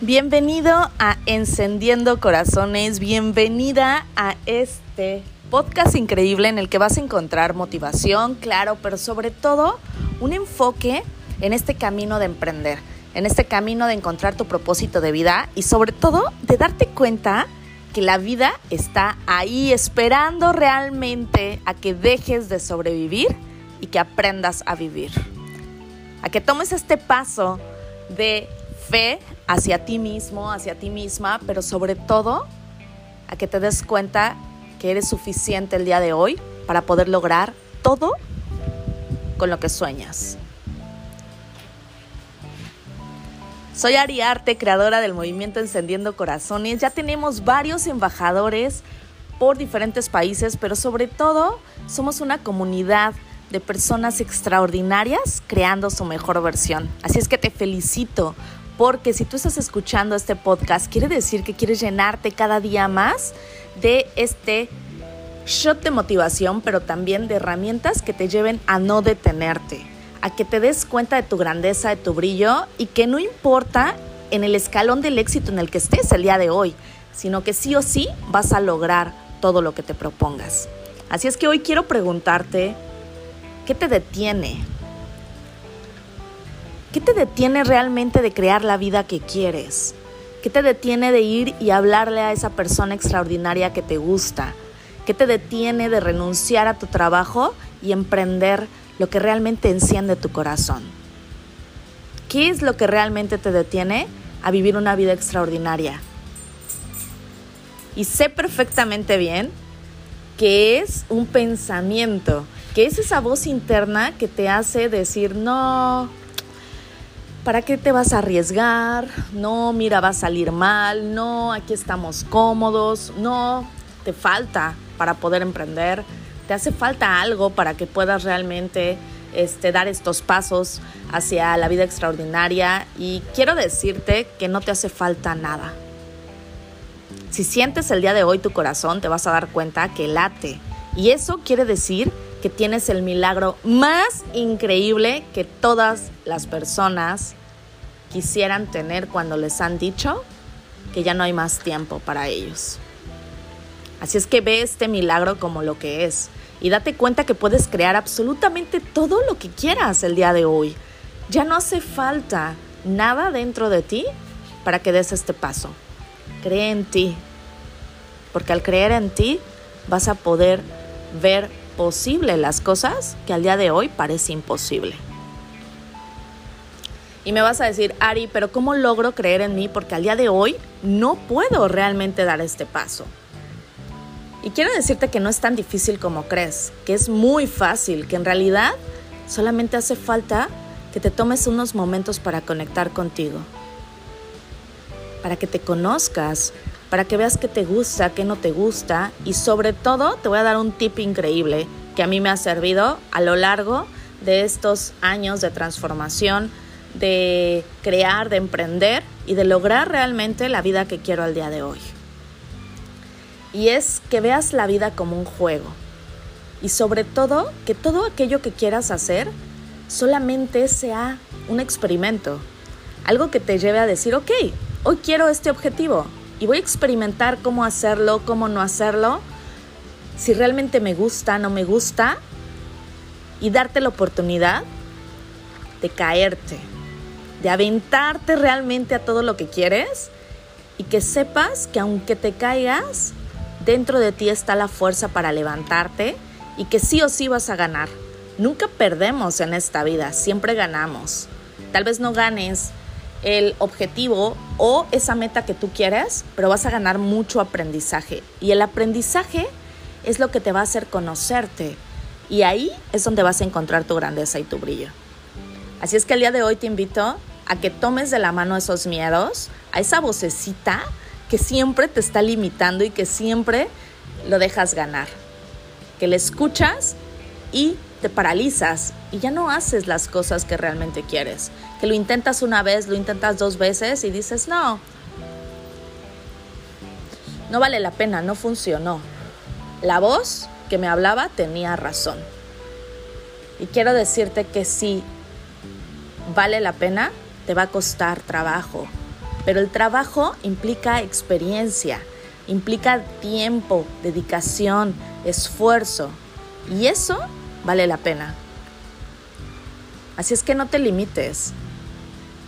Bienvenido a Encendiendo Corazones, bienvenida a este podcast increíble en el que vas a encontrar motivación, claro, pero sobre todo un enfoque en este camino de emprender, en este camino de encontrar tu propósito de vida y sobre todo de darte cuenta que la vida está ahí esperando realmente a que dejes de sobrevivir y que aprendas a vivir. A que tomes este paso de fe hacia ti mismo, hacia ti misma, pero sobre todo a que te des cuenta que eres suficiente el día de hoy para poder lograr todo con lo que sueñas. Soy Ariarte, creadora del movimiento Encendiendo Corazones. Ya tenemos varios embajadores por diferentes países, pero sobre todo somos una comunidad de personas extraordinarias creando su mejor versión. Así es que te felicito porque si tú estás escuchando este podcast, quiere decir que quieres llenarte cada día más de este shot de motivación, pero también de herramientas que te lleven a no detenerte, a que te des cuenta de tu grandeza, de tu brillo y que no importa en el escalón del éxito en el que estés el día de hoy, sino que sí o sí vas a lograr todo lo que te propongas. Así es que hoy quiero preguntarte, ¿qué te detiene? ¿Qué te detiene realmente de crear la vida que quieres? ¿Qué te detiene de ir y hablarle a esa persona extraordinaria que te gusta? ¿Qué te detiene de renunciar a tu trabajo y emprender lo que realmente enciende tu corazón? ¿Qué es lo que realmente te detiene a vivir una vida extraordinaria? Y sé perfectamente bien que es un pensamiento, que es esa voz interna que te hace decir, no, ¿Para qué te vas a arriesgar? No, mira, va a salir mal. No, aquí estamos cómodos. No, te falta para poder emprender. Te hace falta algo para que puedas realmente este, dar estos pasos hacia la vida extraordinaria. Y quiero decirte que no te hace falta nada. Si sientes el día de hoy tu corazón, te vas a dar cuenta que late. Y eso quiere decir que tienes el milagro más increíble que todas las personas quisieran tener cuando les han dicho que ya no hay más tiempo para ellos. Así es que ve este milagro como lo que es y date cuenta que puedes crear absolutamente todo lo que quieras el día de hoy. Ya no hace falta nada dentro de ti para que des este paso. Cree en ti, porque al creer en ti vas a poder ver posible las cosas que al día de hoy parece imposible. Y me vas a decir, Ari, pero ¿cómo logro creer en mí? Porque al día de hoy no puedo realmente dar este paso. Y quiero decirte que no es tan difícil como crees, que es muy fácil, que en realidad solamente hace falta que te tomes unos momentos para conectar contigo, para que te conozcas, para que veas qué te gusta, qué no te gusta y sobre todo te voy a dar un tip increíble que a mí me ha servido a lo largo de estos años de transformación, de crear, de emprender y de lograr realmente la vida que quiero al día de hoy. Y es que veas la vida como un juego. Y sobre todo, que todo aquello que quieras hacer solamente sea un experimento. Algo que te lleve a decir, ok, hoy quiero este objetivo y voy a experimentar cómo hacerlo, cómo no hacerlo, si realmente me gusta, no me gusta, y darte la oportunidad de caerte, de aventarte realmente a todo lo que quieres y que sepas que aunque te caigas, dentro de ti está la fuerza para levantarte y que sí o sí vas a ganar. Nunca perdemos en esta vida, siempre ganamos. Tal vez no ganes el objetivo o esa meta que tú quieres, pero vas a ganar mucho aprendizaje. Y el aprendizaje es lo que te va a hacer conocerte. Y ahí es donde vas a encontrar tu grandeza y tu brillo. Así es que el día de hoy te invito a que tomes de la mano esos miedos, a esa vocecita que siempre te está limitando y que siempre lo dejas ganar. Que le escuchas y te paralizas y ya no haces las cosas que realmente quieres. Que lo intentas una vez, lo intentas dos veces y dices, no, no vale la pena, no funcionó. la voz que me hablaba tenía razón. Y quiero decirte que si vale la pena, te va a costar trabajo. Pero el trabajo implica experiencia, implica tiempo, dedicación, esfuerzo. Y eso vale la pena. Así es que no te limites.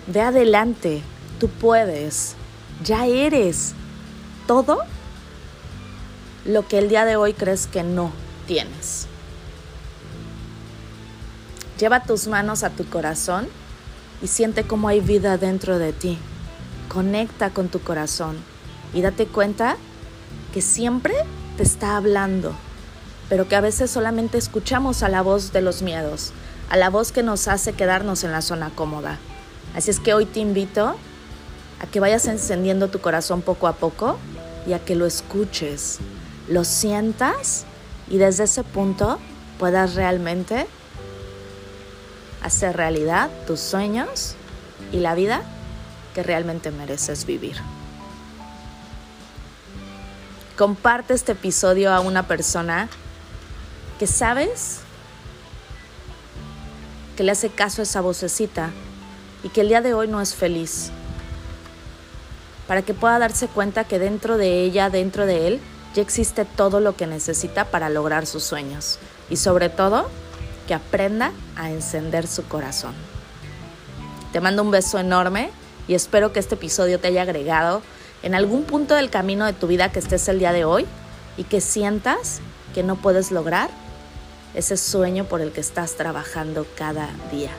Ve adelante. Tú puedes. Ya eres todo lo que el día de hoy crees que no tienes. Lleva tus manos a tu corazón y siente cómo hay vida dentro de ti. Conecta con tu corazón y date cuenta que siempre te está hablando, pero que a veces solamente escuchamos a la voz de los miedos, a la voz que nos hace quedarnos en la zona cómoda. Así es que hoy te invito a que vayas encendiendo tu corazón poco a poco y a que lo escuches, lo sientas y desde ese punto puedas realmente hacer realidad tus sueños y la vida que realmente mereces vivir. Comparte este episodio a una persona que sabes que le hace caso a esa vocecita y que el día de hoy no es feliz. Para que pueda darse cuenta que dentro de ella, dentro de él, ya existe todo lo que necesita para lograr sus sueños. Y sobre todo, que aprenda a encender su corazón. Te mando un beso enorme y espero que este episodio te haya agregado en algún punto del camino de tu vida que estés el día de hoy y que sientas que no puedes lograr ese sueño por el que estás trabajando cada día.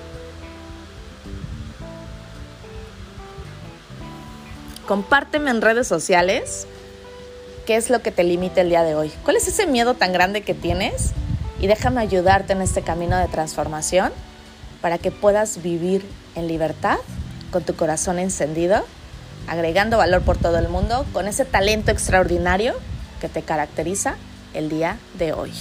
Compárteme en redes sociales qué es lo que te limita el día de hoy. ¿Cuál es ese miedo tan grande que tienes? Y déjame ayudarte en este camino de transformación para que puedas vivir en libertad, con tu corazón encendido, agregando valor por todo el mundo, con ese talento extraordinario que te caracteriza el día de hoy.